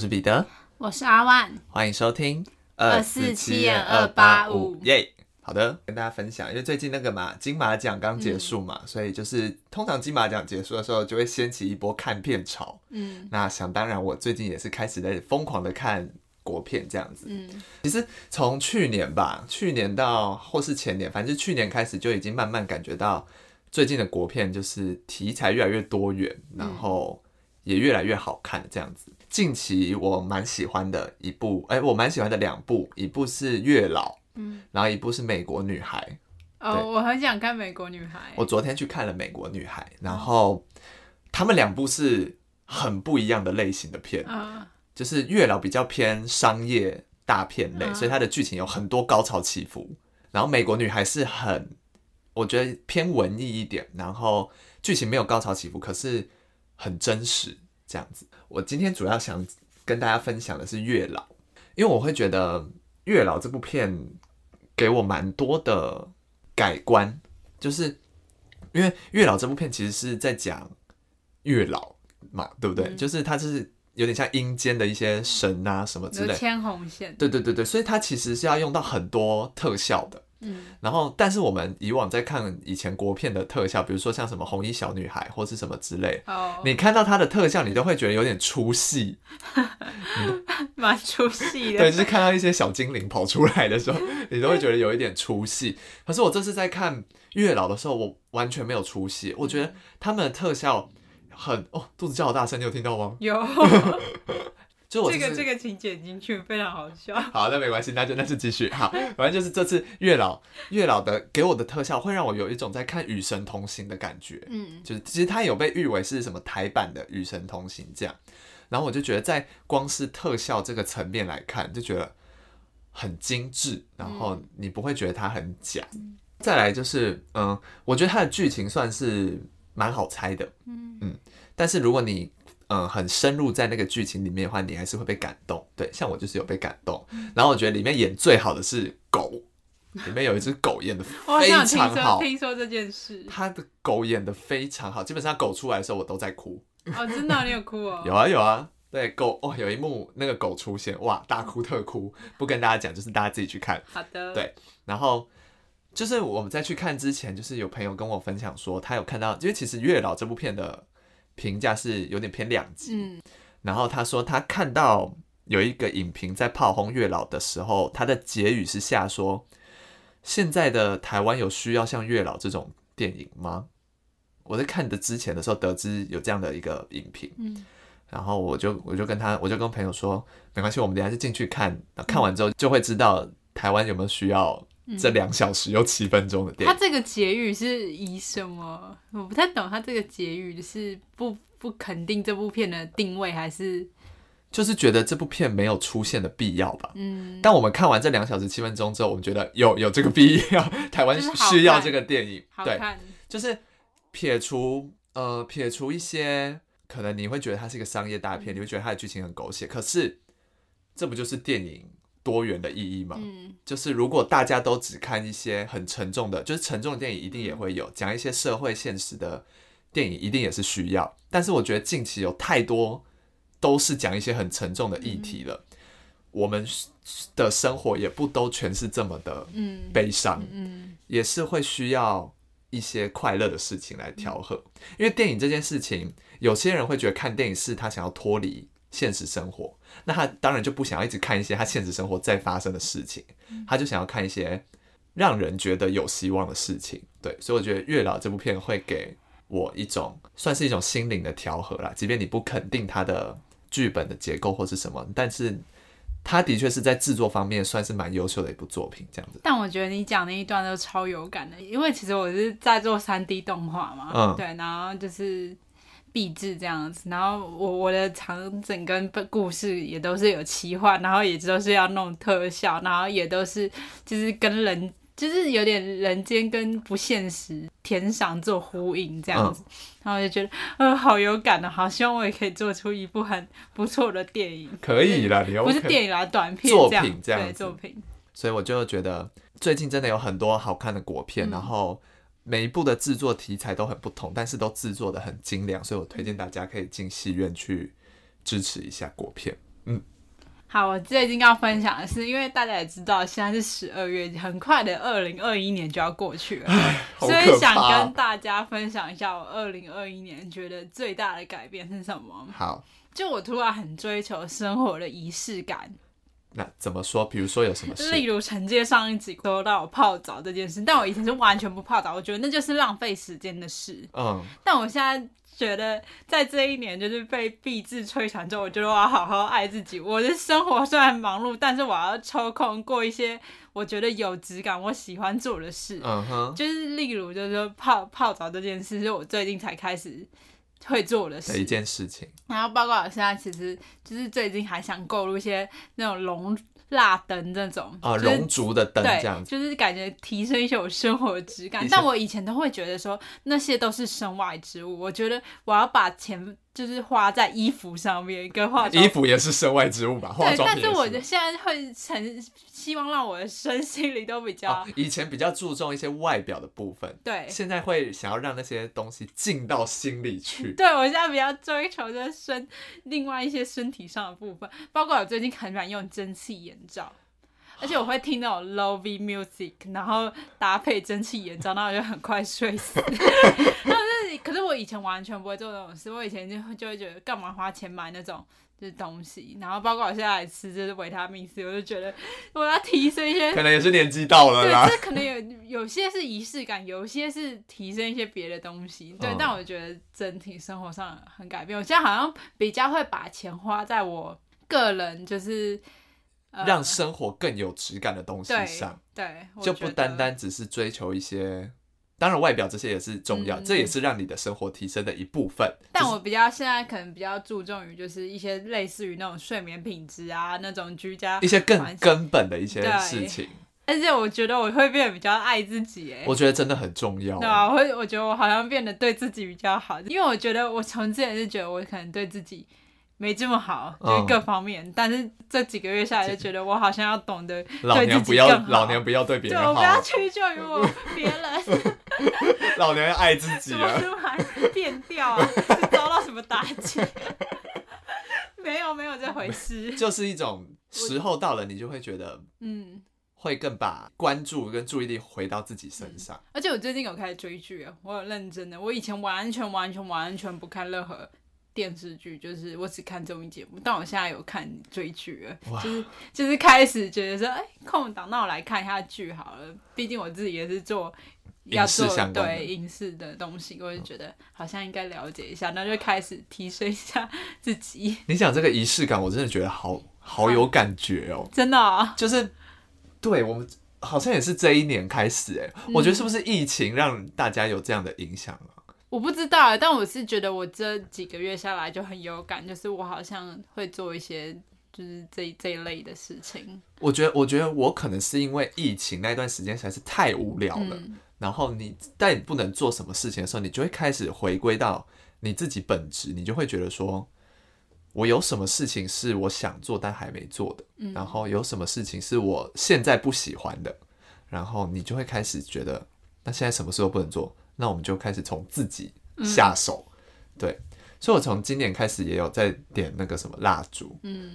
是彼得，我是阿万，欢迎收听二四七二八五耶。好的，跟大家分享，因为最近那个嘛，金马奖刚结束嘛，嗯、所以就是通常金马奖结束的时候，就会掀起一波看片潮。嗯，那想当然，我最近也是开始在疯狂的看国片这样子。嗯，其实从去年吧，去年到或是前年，反正去年开始就已经慢慢感觉到，最近的国片就是题材越来越多元，然后也越来越好看这样子。近期我蛮喜欢的一部，哎、欸，我蛮喜欢的两部，一部是《月老》，嗯，然后一部是《美国女孩》。哦，我很想看《美国女孩》。我昨天去看了《美国女孩》，然后他们两部是很不一样的类型的片，嗯，就是《月老》比较偏商业大片类，所以它的剧情有很多高潮起伏，然后《美国女孩》是很，我觉得偏文艺一点，然后剧情没有高潮起伏，可是很真实。这样子，我今天主要想跟大家分享的是《月老》，因为我会觉得《月老》这部片给我蛮多的改观，就是因为《月老》这部片其实是在讲月老嘛，对不对？嗯、就是它是有点像阴间的一些神啊什么之类的，牵红线。对对对对，所以它其实是要用到很多特效的。嗯，然后，但是我们以往在看以前国片的特效，比如说像什么红衣小女孩或是什么之类，oh. 你看到它的特效，你都会觉得有点出戏，蛮出戏的。对，就是看到一些小精灵跑出来的时候，你都会觉得有一点出戏。可是我这次在看月老的时候，我完全没有出戏，我觉得他们的特效很哦，肚子叫好大声，你有听到吗？有。就我、就是、这个这个请剪进去，非常好笑。好，那没关系，那就那就继续。好，反正就是这次月老月老的给我的特效，会让我有一种在看《与神同行》的感觉。嗯，就是其实它有被誉为是什么台版的《与神同行》这样。然后我就觉得，在光是特效这个层面来看，就觉得很精致，然后你不会觉得它很假。嗯、再来就是，嗯，我觉得它的剧情算是蛮好猜的。嗯嗯，但是如果你嗯，很深入在那个剧情里面的话，你还是会被感动。对，像我就是有被感动。然后我觉得里面演最好的是狗，里面有一只狗演的 非常好。听说这件事，他的狗演的非常好，基本上狗出来的时候我都在哭。哦，真的，你有哭哦？有啊有啊，对狗哦，有一幕那个狗出现，哇，大哭特哭，不跟大家讲，就是大家自己去看。好的。对，然后就是我们在去看之前，就是有朋友跟我分享说，他有看到，因为其实《月老》这部片的。评价是有点偏两极，嗯，然后他说他看到有一个影评在炮轰月老的时候，他的结语是下说：现在的台湾有需要像月老这种电影吗？我在看的之前的时候得知有这样的一个影评，嗯，然后我就我就跟他我就跟朋友说没关系，我们等下就进去看，看完之后就会知道台湾有没有需要。这两小时又七分钟的电影，他这个结语是以什么？我不太懂。他这个结语是不不肯定这部片的定位，还是就是觉得这部片没有出现的必要吧？嗯。但我们看完这两小时七分钟之后，我们觉得有有这个 必要，台湾需要这个电影。对，就是撇除呃撇除一些可能你会觉得它是一个商业大片，嗯、你会觉得它的剧情很狗血，可是这不就是电影？多元的意义嘛，嗯，就是如果大家都只看一些很沉重的，就是沉重的电影，一定也会有讲一些社会现实的电影，一定也是需要。但是我觉得近期有太多都是讲一些很沉重的议题了，嗯，我们的生活也不都全是这么的悲伤，嗯，嗯，也是会需要一些快乐的事情来调和。因为电影这件事情，有些人会觉得看电影是他想要脱离现实生活，那他当然就不想要一直看一些他现实生活在发生的事情，他就想要看一些让人觉得有希望的事情。对，所以我觉得《月老》这部片会给我一种算是一种心灵的调和啦。即便你不肯定他的剧本的结构或是什么，但是他的确是在制作方面算是蛮优秀的一部作品，这样子。但我觉得你讲那一段都超有感的，因为其实我是在做三 D 动画嘛，嗯，对，然后就是。壁纸这样子，然后我我的场景跟故事也都是有奇幻，然后也都是要弄特效，然后也都是就是跟人就是有点人间跟不现实天上做呼应这样子，嗯、然后我就觉得呃好有感的，好希望我也可以做出一部很不错的电影。可以啦，你不是电影啦，短片作品这样对作品。所以我就觉得最近真的有很多好看的国片，嗯、然后。每一部的制作题材都很不同，但是都制作的很精良，所以我推荐大家可以进戏院去支持一下国片。嗯，好，我最近要分享的是，因为大家也知道，现在是十二月，很快的二零二一年就要过去了，所以想跟大家分享一下我二零二一年觉得最大的改变是什么。好，就我突然很追求生活的仪式感。那怎么说？比如说有什么事？例如承接上一集说到我泡澡这件事，但我以前是完全不泡澡，我觉得那就是浪费时间的事。嗯，但我现在觉得，在这一年就是被毕制摧残之后，我觉得我要好好爱自己。我的生活虽然忙碌，但是我要抽空过一些我觉得有质感、我喜欢做的事。嗯哼，就是例如，就是说泡泡澡这件事，是我最近才开始。会做的事的一件事情，然后包括我现在其实就是最近还想购入一些那种龙蜡灯这种啊，龙族的灯这样子，就是感觉提升一些我生活的质感。但我以前都会觉得说那些都是身外之物，我觉得我要把钱。就是花在衣服上面，跟化妆。衣服也是身外之物吧？化妆品。对，但是我现在会成希望让我的身心里都比较、哦。以前比较注重一些外表的部分，对。现在会想要让那些东西进到心里去。对，我现在比较追求的身，另外一些身体上的部分，包括我最近很喜欢用蒸汽眼罩。而且我会听那种 low V music，然后搭配蒸汽眼罩，然后我就很快睡死。可是我以前完全不会做这种事。我以前就就会觉得，干嘛花钱买那种就是东西？然后包括我现在吃就是维他命 C，我就觉得我要提升一些。可能也是年纪到了啦。对，这可能有有些是仪式感，有些是提升一些别的东西。对，嗯、但我觉得整体生活上很改变。我现在好像比较会把钱花在我个人就是。让生活更有质感的东西上，对，对就不单单只是追求一些，当然外表这些也是重要，嗯、这也是让你的生活提升的一部分。但我比较现在可能比较注重于就是一些类似于那种睡眠品质啊，那种居家一些更根本的一些事情。而且我觉得我会变得比较爱自己，哎，我觉得真的很重要。对啊，我会，我觉得我好像变得对自己比较好，因为我觉得我从之前是觉得我可能对自己。没这么好，就是各方面。嗯、但是这几个月下来，就觉得我好像要懂得对自己更好。老娘不要对别人好。对，我不要屈就于我别人。老娘要爱自己啊！变调啊？遭到什么打击？没有，没有这回事。就是一种时候到了，你就会觉得，嗯，会更把关注跟注意力回到自己身上。而且我最近有开始追剧啊，我有认真的。我以前完全、完全、完全不看任何。电视剧就是我只看综艺节目，但我现在有看追剧了，就是就是开始觉得说，哎、欸，空档，那我来看一下剧好了。毕竟我自己也是做要做对影视的东西，我就觉得好像应该了解一下，那就开始提升一下自己。你讲这个仪式感，我真的觉得好好有感觉哦，真的啊，就是对我们好像也是这一年开始，哎，我觉得是不是疫情让大家有这样的影响啊？我不知道，但我是觉得我这几个月下来就很有感，就是我好像会做一些就是这这一类的事情。我觉得，我觉得我可能是因为疫情那段时间实在是太无聊了，嗯、然后你但你不能做什么事情的时候，你就会开始回归到你自己本质，你就会觉得说，我有什么事情是我想做但还没做的，嗯、然后有什么事情是我现在不喜欢的，然后你就会开始觉得，那现在什么事都不能做。那我们就开始从自己下手，嗯、对，所以我从今年开始也有在点那个什么蜡烛，嗯，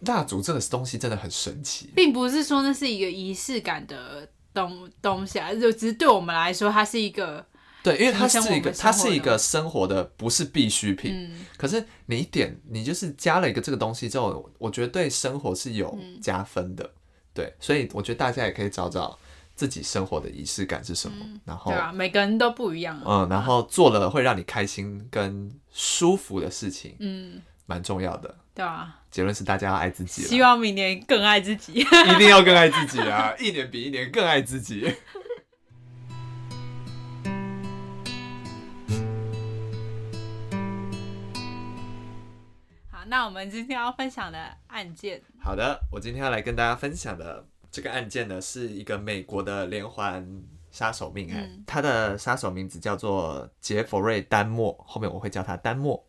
蜡烛这个东西真的很神奇，并不是说那是一个仪式感的东东西啊，就只是对我们来说，它是一个，对，因为它是一个，它是一个生活的不是必需品，嗯、可是你一点，你就是加了一个这个东西之后，我觉得对生活是有加分的，嗯、对，所以我觉得大家也可以找找。自己生活的仪式感是什么？嗯、然后对啊，每个人都不一样。嗯，然后做了会让你开心跟舒服的事情，嗯，蛮重要的。对啊，结论是大家要爱自己。希望明年更爱自己，一定要更爱自己啊！一年比一年更爱自己。好，那我们今天要分享的案件。好的，我今天要来跟大家分享的。这个案件呢，是一个美国的连环杀手命案，嗯、他的杀手名字叫做杰佛瑞·丹莫，后面我会叫他丹莫。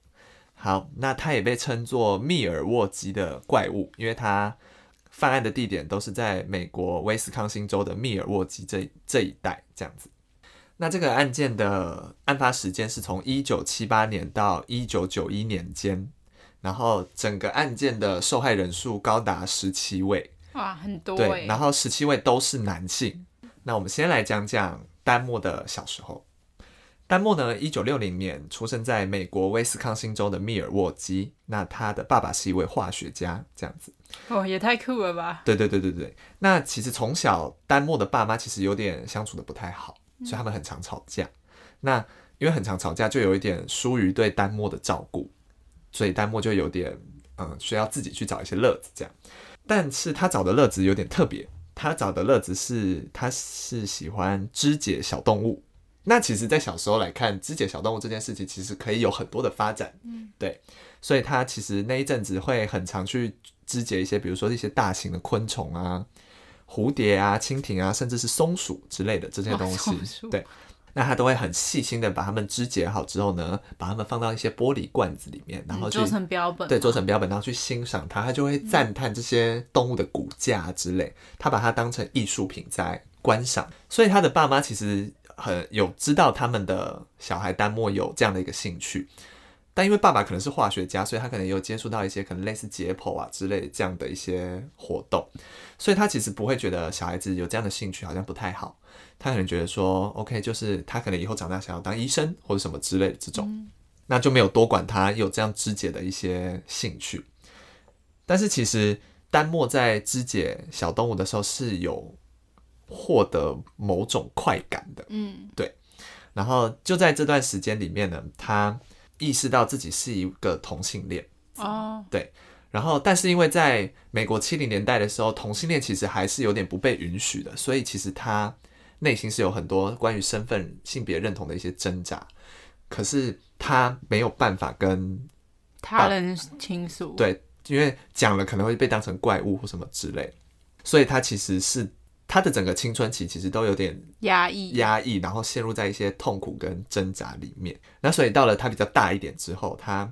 好，那他也被称作密尔沃基的怪物，因为他犯案的地点都是在美国威斯康星州的密尔沃基这这一带，这样子。那这个案件的案发时间是从一九七八年到一九九一年间。然后整个案件的受害人数高达十七位，哇，很多。对，然后十七位都是男性。那我们先来讲讲丹莫的小时候。丹莫呢，一九六零年出生在美国威斯康星州的密尔沃基。那他的爸爸是一位化学家，这样子。哦，也太酷了吧！对对对对对。那其实从小丹莫的爸妈其实有点相处的不太好，所以他们很常吵架。嗯、那因为很常吵架，就有一点疏于对丹莫的照顾，所以丹莫就有点嗯需要自己去找一些乐子这样。但是他找的乐子有点特别，他找的乐子是他是喜欢肢解小动物。那其实，在小时候来看，肢解小动物这件事情，其实可以有很多的发展。嗯，对，所以他其实那一阵子会很常去肢解一些，比如说一些大型的昆虫啊、蝴蝶啊、蜻蜓啊，甚至是松鼠之类的这些东西。对，那他都会很细心的把它们肢解好之后呢，把它们放到一些玻璃罐子里面，然后做成标本。对，做成标本，然后去欣赏它，他就会赞叹这些动物的骨架之类，他把它当成艺术品在观赏。所以他的爸妈其实。很有知道他们的小孩丹莫有这样的一个兴趣，但因为爸爸可能是化学家，所以他可能有接触到一些可能类似解剖啊之类这样的一些活动，所以他其实不会觉得小孩子有这样的兴趣好像不太好，他可能觉得说 OK，就是他可能以后长大想要当医生或者什么之类的这种，嗯、那就没有多管他有这样肢解的一些兴趣。但是其实丹墨在肢解小动物的时候是有。获得某种快感的，嗯，对。然后就在这段时间里面呢，他意识到自己是一个同性恋，哦，对。然后，但是因为在美国七零年代的时候，同性恋其实还是有点不被允许的，所以其实他内心是有很多关于身份、性别认同的一些挣扎。可是他没有办法跟他人倾诉，对，因为讲了可能会被当成怪物或什么之类，所以他其实是。他的整个青春期其实都有点压抑，压抑，然后陷入在一些痛苦跟挣扎里面。那所以到了他比较大一点之后，他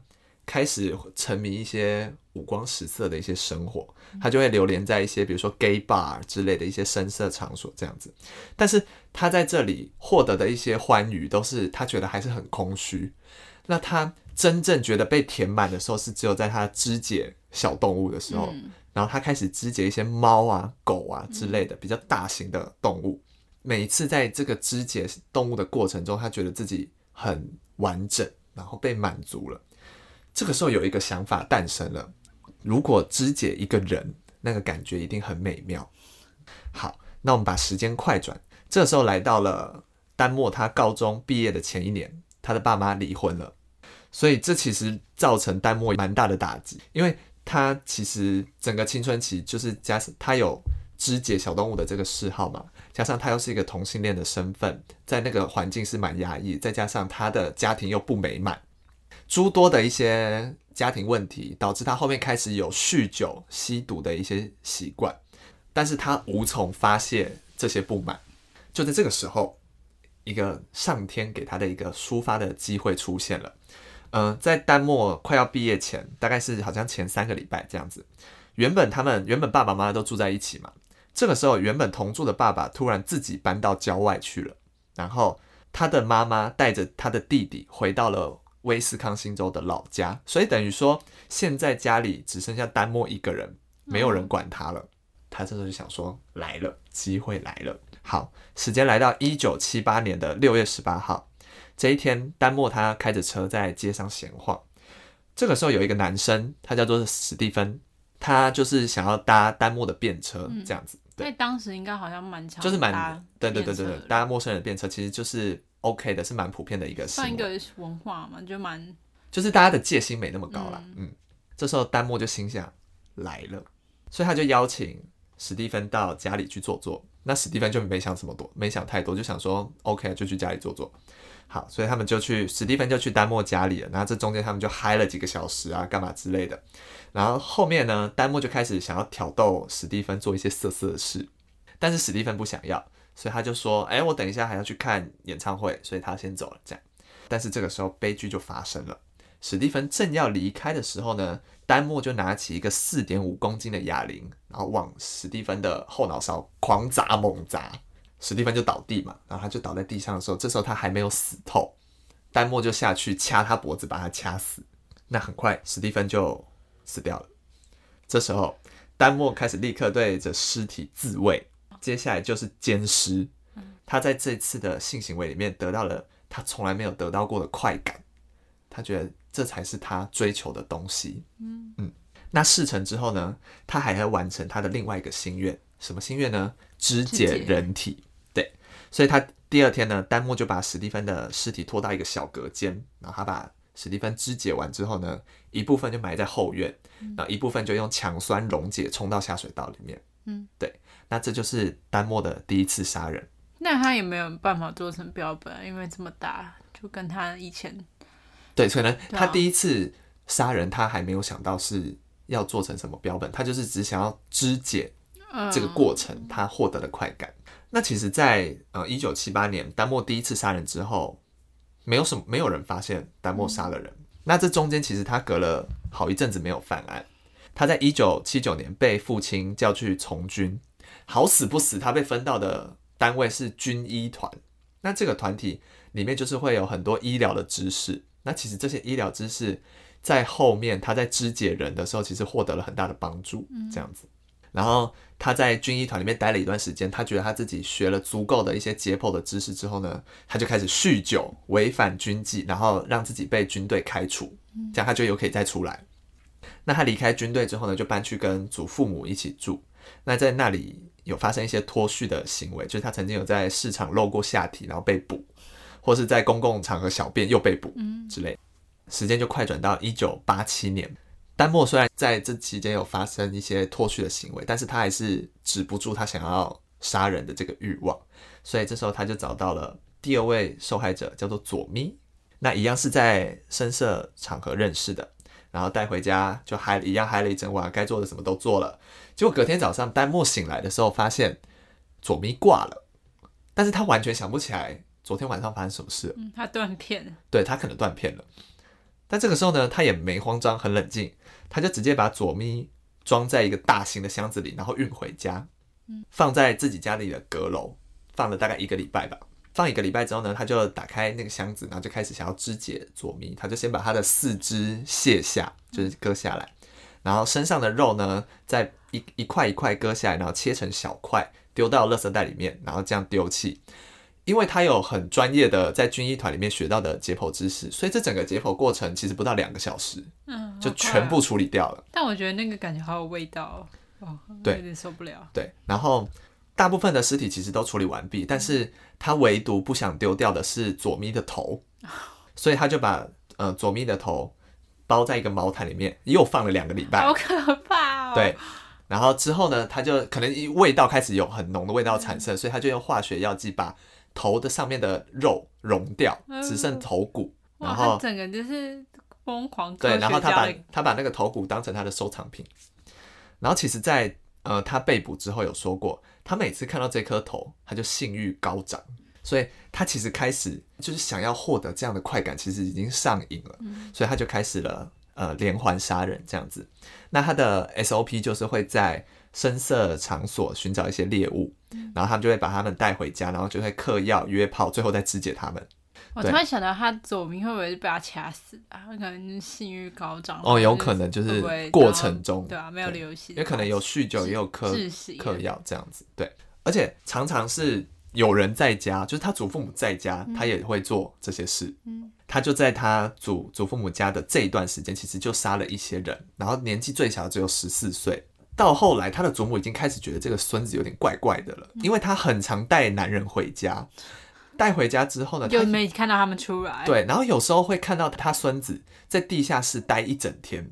开始沉迷一些五光十色的一些生活，他就会流连在一些比如说 gay bar 之类的一些声色场所这样子。但是他在这里获得的一些欢愉，都是他觉得还是很空虚。那他真正觉得被填满的时候，是只有在他肢解小动物的时候。嗯然后他开始肢解一些猫啊、狗啊之类的比较大型的动物。每一次在这个肢解动物的过程中，他觉得自己很完整，然后被满足了。这个时候有一个想法诞生了：如果肢解一个人，那个感觉一定很美妙。好，那我们把时间快转，这时候来到了丹默他高中毕业的前一年，他的爸妈离婚了，所以这其实造成丹默蛮大的打击，因为。他其实整个青春期就是加他有肢解小动物的这个嗜好嘛，加上他又是一个同性恋的身份，在那个环境是蛮压抑，再加上他的家庭又不美满，诸多的一些家庭问题，导致他后面开始有酗酒、吸毒的一些习惯，但是他无从发泄这些不满。就在这个时候，一个上天给他的一个抒发的机会出现了。嗯、在丹默快要毕业前，大概是好像前三个礼拜这样子。原本他们原本爸爸妈妈都住在一起嘛，这个时候原本同住的爸爸突然自己搬到郊外去了，然后他的妈妈带着他的弟弟回到了威斯康星州的老家，所以等于说现在家里只剩下丹莫一个人，没有人管他了。他这时候就想说，来了，机会来了。好，时间来到一九七八年的六月十八号。这一天，丹莫他开着车在街上闲晃。这个时候，有一个男生，他叫做史蒂芬，他就是想要搭丹莫的便车，这样子。嗯、对，当时应该好像蛮强，就是蛮对对对对对，搭陌生人的便车其实就是 OK 的，是蛮普遍的一个算一个文化嘛，就蛮就是大家的戒心没那么高啦。嗯，嗯，这时候丹莫就心想来了，所以他就邀请史蒂芬到家里去坐坐。那史蒂芬就没想这么多，没想太多，就想说 OK，就去家里坐坐。好，所以他们就去，史蒂芬就去丹莫家里了。然后这中间他们就嗨了几个小时啊，干嘛之类的。然后后面呢，丹莫就开始想要挑逗史蒂芬做一些色色的事，但是史蒂芬不想要，所以他就说：“哎，我等一下还要去看演唱会，所以他先走了。”这样。但是这个时候悲剧就发生了，史蒂芬正要离开的时候呢，丹莫就拿起一个四点五公斤的哑铃，然后往史蒂芬的后脑勺狂砸猛砸。史蒂芬就倒地嘛，然后他就倒在地上的时候，这时候他还没有死透，丹莫就下去掐他脖子，把他掐死。那很快史蒂芬就死掉了。这时候丹莫开始立刻对着尸体自慰，接下来就是奸尸。他在这次的性行为里面得到了他从来没有得到过的快感，他觉得这才是他追求的东西。嗯嗯。那事成之后呢，他还要完成他的另外一个心愿，什么心愿呢？肢解人体。对，所以他第二天呢，丹墨就把史蒂芬的尸体拖到一个小隔间，然后他把史蒂芬肢解完之后呢，一部分就埋在后院，然后一部分就用强酸溶解冲到下水道里面。嗯，对，那这就是丹墨的第一次杀人。那他也没有办法做成标本，因为这么大，就跟他以前，对，可能他第一次杀人，他还没有想到是要做成什么标本，他就是只想要肢解这个过程，嗯、他获得的快感。那其实在，在呃一九七八年丹墨第一次杀人之后，没有什么没有人发现丹墨杀了人。嗯、那这中间其实他隔了好一阵子没有犯案。他在一九七九年被父亲叫去从军，好死不死，他被分到的。单位是军医团，那这个团体里面就是会有很多医疗的知识。那其实这些医疗知识在后面他在肢解人的时候，其实获得了很大的帮助。这样子，然后他在军医团里面待了一段时间，他觉得他自己学了足够的一些解剖的知识之后呢，他就开始酗酒，违反军纪，然后让自己被军队开除，这样他就有可以再出来。那他离开军队之后呢，就搬去跟祖父母一起住。那在那里。有发生一些脱序的行为，就是他曾经有在市场露过下体，然后被捕，或是在公共场合小便又被捕之类。时间就快转到一九八七年，丹莫虽然在这期间有发生一些脱序的行为，但是他还是止不住他想要杀人的这个欲望，所以这时候他就找到了第二位受害者，叫做佐咪。那一样是在深色场合认识的。然后带回家就嗨，一样嗨了一整晚，该做的什么都做了。结果隔天早上，丹墨醒来的时候，发现佐咪挂了，但是他完全想不起来昨天晚上发生什么事。嗯，他断片了。对，他可能断片了。但这个时候呢，他也没慌张，很冷静，他就直接把佐咪装在一个大型的箱子里，然后运回家，放在自己家里的阁楼，放了大概一个礼拜吧。放一个礼拜之后呢，他就打开那个箱子，然后就开始想要肢解佐咪。他就先把他的四肢卸下，就是割下来，然后身上的肉呢，再一一块一块割下来，然后切成小块，丢到垃圾袋里面，然后这样丢弃。因为他有很专业的在军医团里面学到的解剖知识，所以这整个解剖过程其实不到两个小时，嗯，就全部处理掉了。但我觉得那个感觉好有味道哦，对，有点受不了。对，然后。大部分的尸体其实都处理完毕，但是他唯独不想丢掉的是佐咪的头，所以他就把呃佐咪的头包在一个毛毯里面，又放了两个礼拜，好可怕哦。对，然后之后呢，他就可能味道开始有很浓的味道产生，所以他就用化学药剂把头的上面的肉溶掉，只剩头骨，然后整个就是疯狂。对，然后他把他把那个头骨当成他的收藏品，然后其实，在呃他被捕之后有说过。他每次看到这颗头，他就性欲高涨，所以他其实开始就是想要获得这样的快感，其实已经上瘾了，所以他就开始了呃连环杀人这样子。那他的 SOP 就是会在深色场所寻找一些猎物，然后他就会把他们带回家，然后就会嗑药约炮，最后再肢解他们。我突然想到，他佐咪会不会是被他掐死啊？他可能性欲高涨哦，有可能就是过程中对啊，没有流血，也可能有酗酒，也有嗑嗑药这样子。对，而且常常是有人在家，就是他祖父母在家，他也会做这些事。嗯，他就在他祖祖父母家的这一段时间，其实就杀了一些人，然后年纪最小的只有十四岁。到后来，他的祖母已经开始觉得这个孙子有点怪怪的了，因为他很常带男人回家。带回家之后呢，就没看到他们出来。对，然后有时候会看到他孙子在地下室待一整天，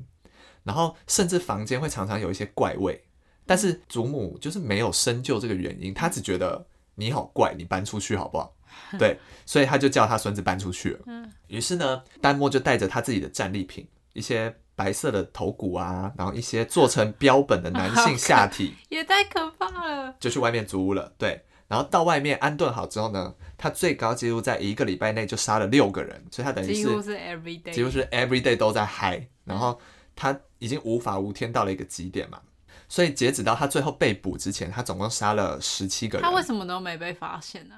然后甚至房间会常常有一些怪味。但是祖母就是没有深究这个原因，他只觉得你好怪，你搬出去好不好？对，所以他就叫他孙子搬出去了。于是呢，丹墨就带着他自己的战利品，一些白色的头骨啊，然后一些做成标本的男性下体，也太可怕了，就去外面租屋了。对。然后到外面安顿好之后呢，他最高纪录在一个礼拜内就杀了六个人，所以他等于是几乎是 every day，几乎是 every day 都在嗨。然后他已经无法无天到了一个极点嘛，所以截止到他最后被捕之前，他总共杀了十七个人。他为什么都没被发现呢？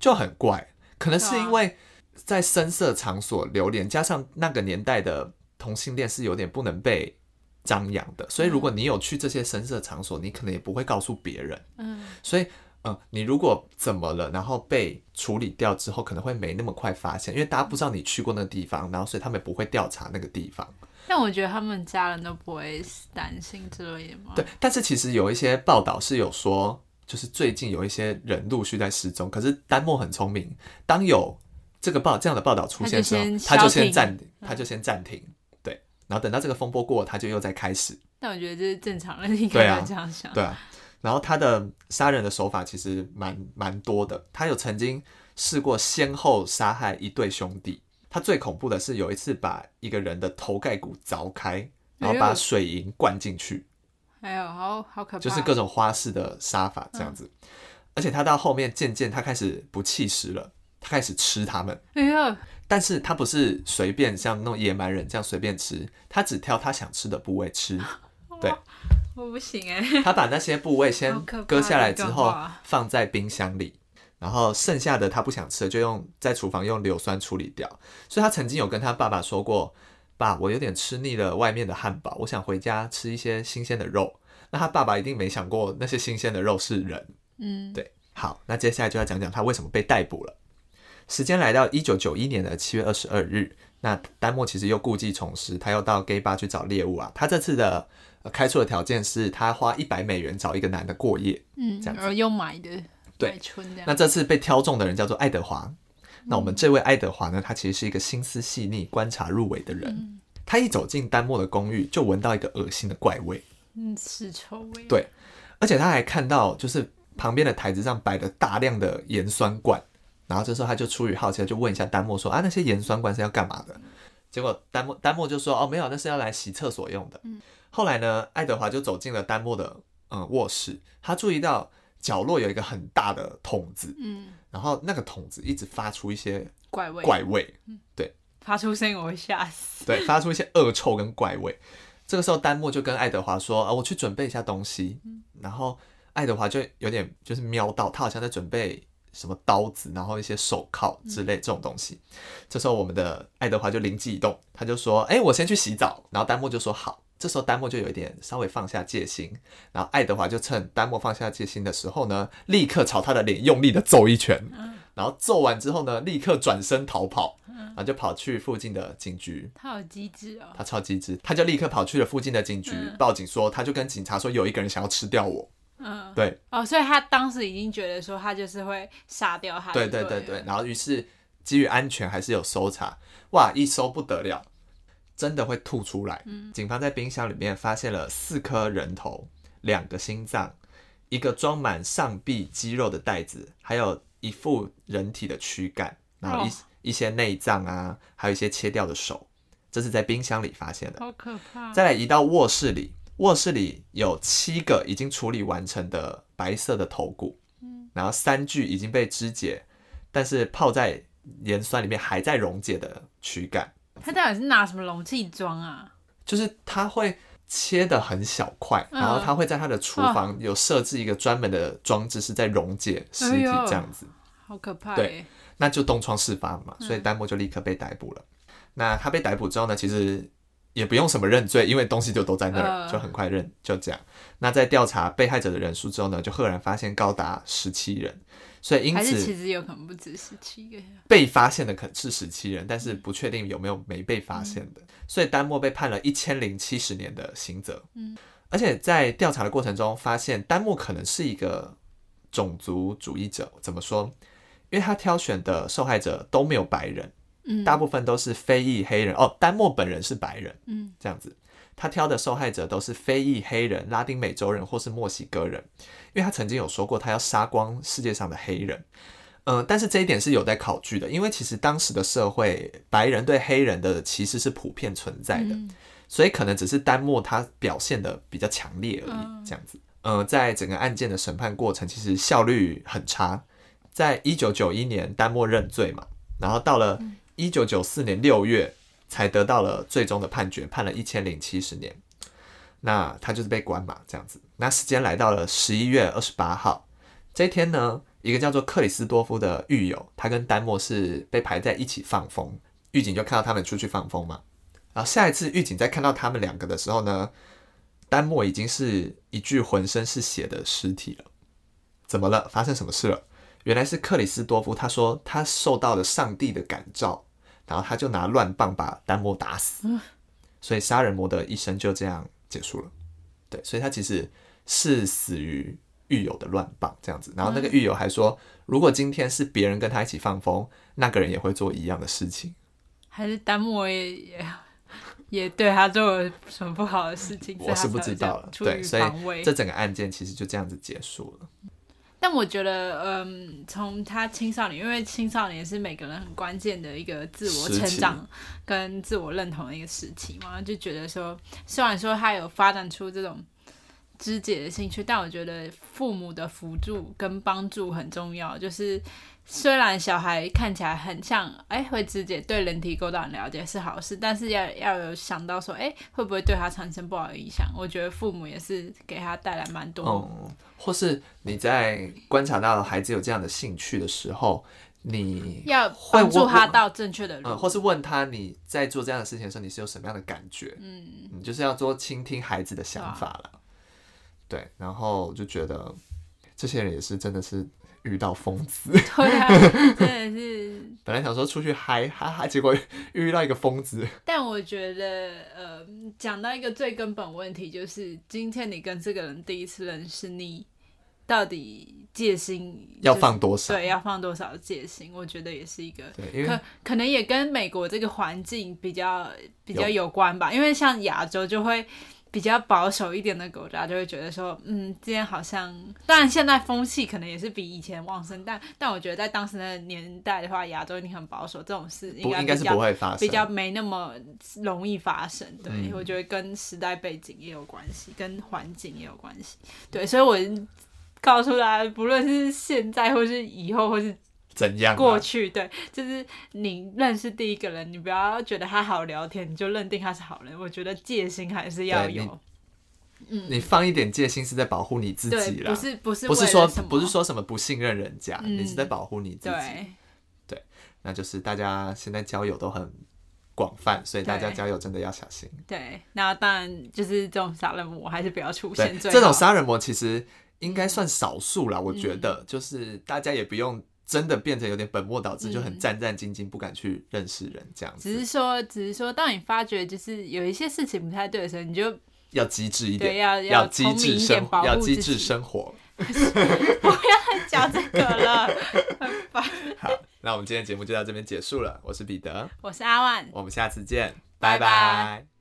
就很怪，可能是因为在深色场所流连，加上那个年代的同性恋是有点不能被张扬的，所以如果你有去这些深色场所，你可能也不会告诉别人。嗯，所以，嗯、呃，你如果怎么了，然后被处理掉之后，可能会没那么快发现，因为大家不知道你去过那个地方，然后所以他们不会调查那个地方。但我觉得他们家人都不会担心之类的吗？对，但是其实有一些报道是有说，就是最近有一些人陆续在失踪，可是丹墨很聪明，当有这个报这样的报道出现的时候，他就先暂停，他就先暂停。对然后等到这个风波过，他就又再开始。但我觉得这是正常的，应该要这样想。对啊，然后他的杀人的手法其实蛮蛮多的。他有曾经试过先后杀害一对兄弟。他最恐怖的是有一次把一个人的头盖骨凿开，然后把水银灌进去。哎呦，好好可怕！就是各种花式的杀法这样子。嗯、而且他到后面渐渐他开始不弃食了，他开始吃他们。哎呦！但是他不是随便像那种野蛮人这样随便吃，他只挑他想吃的部位吃。对，我不行哎。他把那些部位先割下来之后放在冰箱里，然后剩下的他不想吃的就用在厨房用硫酸处理掉。所以他曾经有跟他爸爸说过：“爸，我有点吃腻了外面的汉堡，我想回家吃一些新鲜的肉。”那他爸爸一定没想过那些新鲜的肉是人。嗯，对。好，那接下来就要讲讲他为什么被逮捕了。时间来到一九九一年的七月二十二日，那丹莫其实又故技重施，他又到 gay bar 去找猎物啊。他这次的开出的条件是他花一百美元找一个男的过夜，嗯，这样子。而又买的，对。那这次被挑中的人叫做爱德华。嗯、那我们这位爱德华呢，他其实是一个心思细腻、观察入微的人。嗯、他一走进丹莫的公寓，就闻到一个恶心的怪味，嗯，尸臭味。对，而且他还看到，就是旁边的台子上摆了大量的盐酸罐。然后这时候他就出于好奇，就问一下丹莫说：“啊，那些盐酸罐是要干嘛的？”结果丹莫丹莫就说：“哦，没有，那是要来洗厕所用的。”后来呢，爱德华就走进了丹莫的嗯卧室，他注意到角落有一个很大的桶子，嗯，然后那个桶子一直发出一些怪味，怪味，对，发出声音我会吓死，对，发出一些恶臭跟怪味。这个时候丹莫就跟爱德华说：“啊，我去准备一下东西。”然后爱德华就有点就是瞄到他好像在准备。什么刀子，然后一些手铐之类这种东西。嗯、这时候我们的爱德华就灵机一动，他就说：“哎，我先去洗澡。”然后丹莫就说：“好。”这时候丹墨就有一点稍微放下戒心，然后爱德华就趁丹墨放下戒心的时候呢，立刻朝他的脸用力的揍一拳。嗯、然后揍完之后呢，立刻转身逃跑，然后就跑去附近的警局。他好机智哦，他超机智，他就立刻跑去了附近的警局报警说，说他就跟警察说有一个人想要吃掉我。嗯，对哦，所以他当时已经觉得说他就是会杀掉他。对对对对，然后于是基于安全还是有搜查，哇，一搜不得了，真的会吐出来。嗯，警方在冰箱里面发现了四颗人头、两个心脏、一个装满上臂肌肉的袋子，还有一副人体的躯干，然后一、哦、一些内脏啊，还有一些切掉的手，这是在冰箱里发现的。好可怕！再来移到卧室里。卧室里有七个已经处理完成的白色的头骨，嗯，然后三具已经被肢解，但是泡在盐酸里面还在溶解的躯干。他到底是拿什么容器装啊？就是他会切的很小块，然后他会在他的厨房有设置一个专门的装置，是在溶解尸体这样子。好可怕！对，那就东窗事发嘛，所以丹莫就立刻被逮捕了。那他被逮捕之后呢，其实。也不用什么认罪，因为东西就都在那儿，就很快认，就这样。那在调查被害者的人数之后呢，就赫然发现高达十七人，所以因此其实有可能不止十七个。被发现的可能是十七人，但是不确定有没有没被发现的。嗯、所以丹莫被判了一千零七十年的刑责。嗯，而且在调查的过程中发现，丹莫可能是一个种族主义者。怎么说？因为他挑选的受害者都没有白人。大部分都是非裔黑人哦，丹莫本人是白人，嗯，这样子，他挑的受害者都是非裔黑人、拉丁美洲人或是墨西哥人，因为他曾经有说过他要杀光世界上的黑人，嗯、呃，但是这一点是有待考据的，因为其实当时的社会白人对黑人的歧视是普遍存在的，嗯、所以可能只是丹莫他表现的比较强烈而已，嗯、这样子，嗯、呃，在整个案件的审判过程其实效率很差，在一九九一年丹墨认罪嘛，然后到了。一九九四年六月才得到了最终的判决，判了一千零七十年。那他就是被关嘛，这样子。那时间来到了十一月二十八号这一天呢，一个叫做克里斯多夫的狱友，他跟丹墨是被排在一起放风。狱警就看到他们出去放风嘛，然后下一次狱警在看到他们两个的时候呢，丹莫已经是一具浑身是血的尸体了。怎么了？发生什么事了？原来是克里斯多夫，他说他受到了上帝的感召，然后他就拿乱棒把丹莫打死，所以杀人魔的一生就这样结束了。对，所以他其实是死于狱友的乱棒这样子。然后那个狱友还说，如果今天是别人跟他一起放风，那个人也会做一样的事情。还是丹莫也也也对他做了什么不好的事情？我是不知道了。对，所以这整个案件其实就这样子结束了。但我觉得，嗯，从他青少年，因为青少年是每个人很关键的一个自我成长跟自我认同的一个时期嘛，就觉得说，虽然说他有发展出这种肢解的兴趣，但我觉得父母的辅助跟帮助很重要，就是。虽然小孩看起来很像，哎、欸，会肢解，对人体构造很了解是好事，但是要要有想到说，哎、欸，会不会对他产生不好的影响？我觉得父母也是给他带来蛮多、嗯。或是你在观察到孩子有这样的兴趣的时候，你要帮助他到正确的路，嗯，或是问他你在做这样的事情的时候，你是有什么样的感觉？嗯，你就是要多倾听孩子的想法了。对，然后就觉得这些人也是真的是。遇到疯子，对啊，真的是。本来想说出去嗨嗨嗨，结果 遇到一个疯子。但我觉得，呃，讲到一个最根本问题，就是今天你跟这个人第一次认识，你到底戒心、就是、要放多少？对，要放多少戒心？我觉得也是一个，对，可可能也跟美国这个环境比较比较有关吧，因为像亚洲就会。比较保守一点的国家就会觉得说，嗯，今天好像，当然现在风气可能也是比以前旺盛，但但我觉得在当时的年代的话，亚洲一定很保守，这种事应该应该是不会发生，比较没那么容易发生。对，嗯、我觉得跟时代背景也有关系，跟环境也有关系。对，所以我告诉大家，不论是现在或是以后或是。怎样？过去对，就是你认识第一个人，你不要觉得他好聊天，你就认定他是好人。我觉得戒心还是要有。嗯，你放一点戒心是在保护你自己啦，不是不是不是说不是说什么不信任人家，嗯、你是在保护你自己。对，对，那就是大家现在交友都很广泛，所以大家交友真的要小心。对，那当然就是这种杀人魔还是不要出现。这种杀人魔其实应该算少数啦，嗯、我觉得就是大家也不用。真的变成有点本末倒置，就很战战兢兢，不敢去认识人这样子。只是说，只是说，当你发觉就是有一些事情不太对的时候，你就要机智一点，对，要要机智生活，要机智生活。不要再讲这个了，很烦。好，那我们今天节目就到这边结束了。我是彼得，我是阿万，我们下次见，拜拜。拜拜。